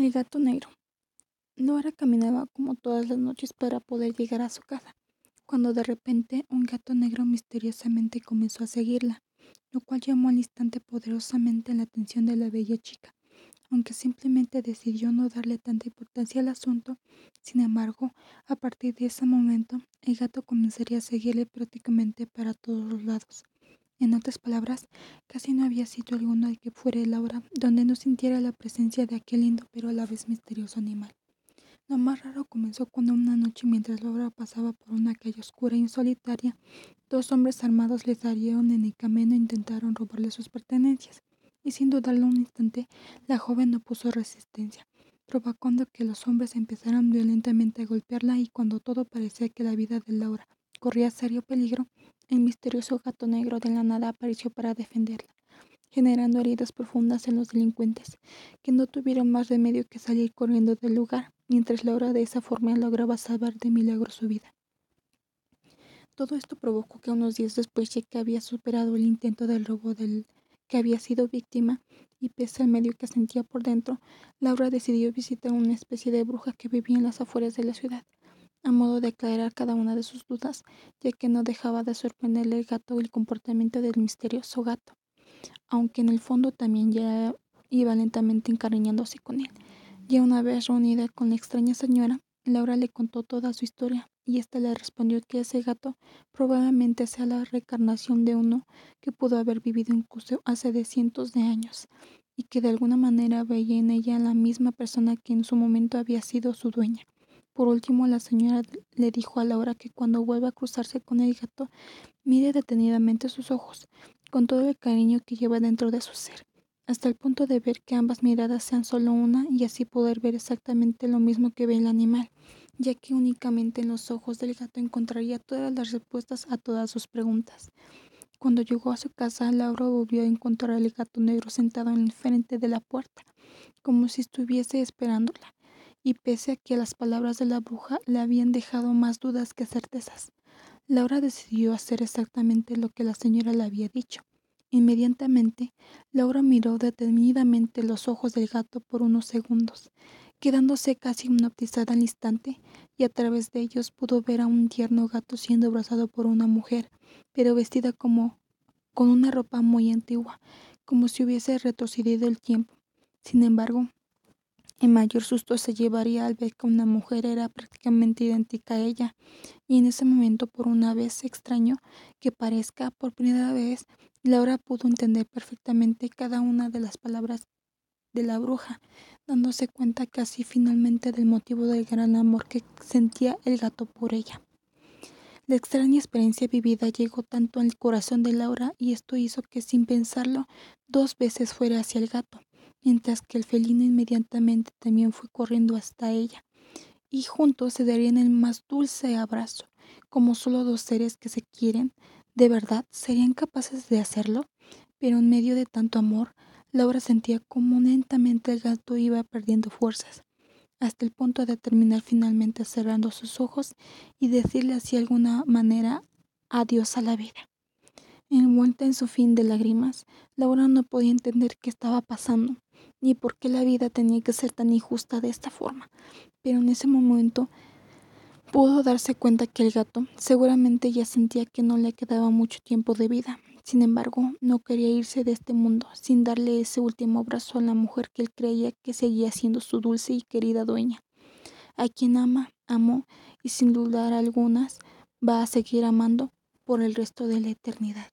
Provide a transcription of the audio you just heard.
El gato negro. Laura caminaba como todas las noches para poder llegar a su casa, cuando de repente un gato negro misteriosamente comenzó a seguirla, lo cual llamó al instante poderosamente la atención de la bella chica. Aunque simplemente decidió no darle tanta importancia al asunto, sin embargo, a partir de ese momento, el gato comenzaría a seguirle prácticamente para todos los lados. En otras palabras, casi no había sitio alguno al que fuera Laura donde no sintiera la presencia de aquel lindo pero a la vez misterioso animal. Lo más raro comenzó cuando una noche mientras Laura pasaba por una calle oscura y solitaria, dos hombres armados le salieron en el camino e intentaron robarle sus pertenencias, y sin dudarlo un instante, la joven no puso resistencia, provocando que los hombres empezaran violentamente a golpearla y cuando todo parecía que la vida de Laura corría serio peligro, el misterioso gato negro de la nada apareció para defenderla, generando heridas profundas en los delincuentes, que no tuvieron más remedio que salir corriendo del lugar, mientras Laura de esa forma lograba salvar de milagro su vida. Todo esto provocó que unos días después, que había superado el intento del robo del que había sido víctima, y pese al medio que sentía por dentro, Laura decidió visitar una especie de bruja que vivía en las afueras de la ciudad a modo de aclarar cada una de sus dudas, ya que no dejaba de sorprenderle el gato el comportamiento del misterioso gato, aunque en el fondo también ya iba lentamente encariñándose con él. Ya una vez reunida con la extraña señora, Laura le contó toda su historia, y ésta le respondió que ese gato probablemente sea la reencarnación de uno que pudo haber vivido incluso hace de cientos de años, y que de alguna manera veía en ella la misma persona que en su momento había sido su dueña. Por último, la señora le dijo a Laura que cuando vuelva a cruzarse con el gato, mire detenidamente sus ojos, con todo el cariño que lleva dentro de su ser, hasta el punto de ver que ambas miradas sean solo una y así poder ver exactamente lo mismo que ve el animal, ya que únicamente en los ojos del gato encontraría todas las respuestas a todas sus preguntas. Cuando llegó a su casa, Laura volvió a encontrar al gato negro sentado en el frente de la puerta, como si estuviese esperándola y pese a que las palabras de la bruja le habían dejado más dudas que certezas, Laura decidió hacer exactamente lo que la señora le había dicho. Inmediatamente, Laura miró detenidamente los ojos del gato por unos segundos, quedándose casi hipnotizada al instante, y a través de ellos pudo ver a un tierno gato siendo abrazado por una mujer, pero vestida como con una ropa muy antigua, como si hubiese retrocedido el tiempo. Sin embargo, el mayor susto se llevaría al ver que una mujer era prácticamente idéntica a ella, y en ese momento por una vez extraño que parezca por primera vez, Laura pudo entender perfectamente cada una de las palabras de la bruja, dándose cuenta casi finalmente del motivo del gran amor que sentía el gato por ella. La extraña experiencia vivida llegó tanto al corazón de Laura y esto hizo que sin pensarlo dos veces fuera hacia el gato mientras que el felino inmediatamente también fue corriendo hasta ella, y juntos se darían el más dulce abrazo, como solo dos seres que se quieren, de verdad serían capaces de hacerlo, pero en medio de tanto amor, Laura sentía como lentamente el gato iba perdiendo fuerzas, hasta el punto de terminar finalmente cerrando sus ojos y decirle así de alguna manera adiós a la vida. Envuelta en su fin de lágrimas, Laura no podía entender qué estaba pasando ni por qué la vida tenía que ser tan injusta de esta forma. Pero en ese momento pudo darse cuenta que el gato seguramente ya sentía que no le quedaba mucho tiempo de vida. Sin embargo, no quería irse de este mundo sin darle ese último abrazo a la mujer que él creía que seguía siendo su dulce y querida dueña, a quien ama, amó y sin dudar algunas va a seguir amando por el resto de la eternidad.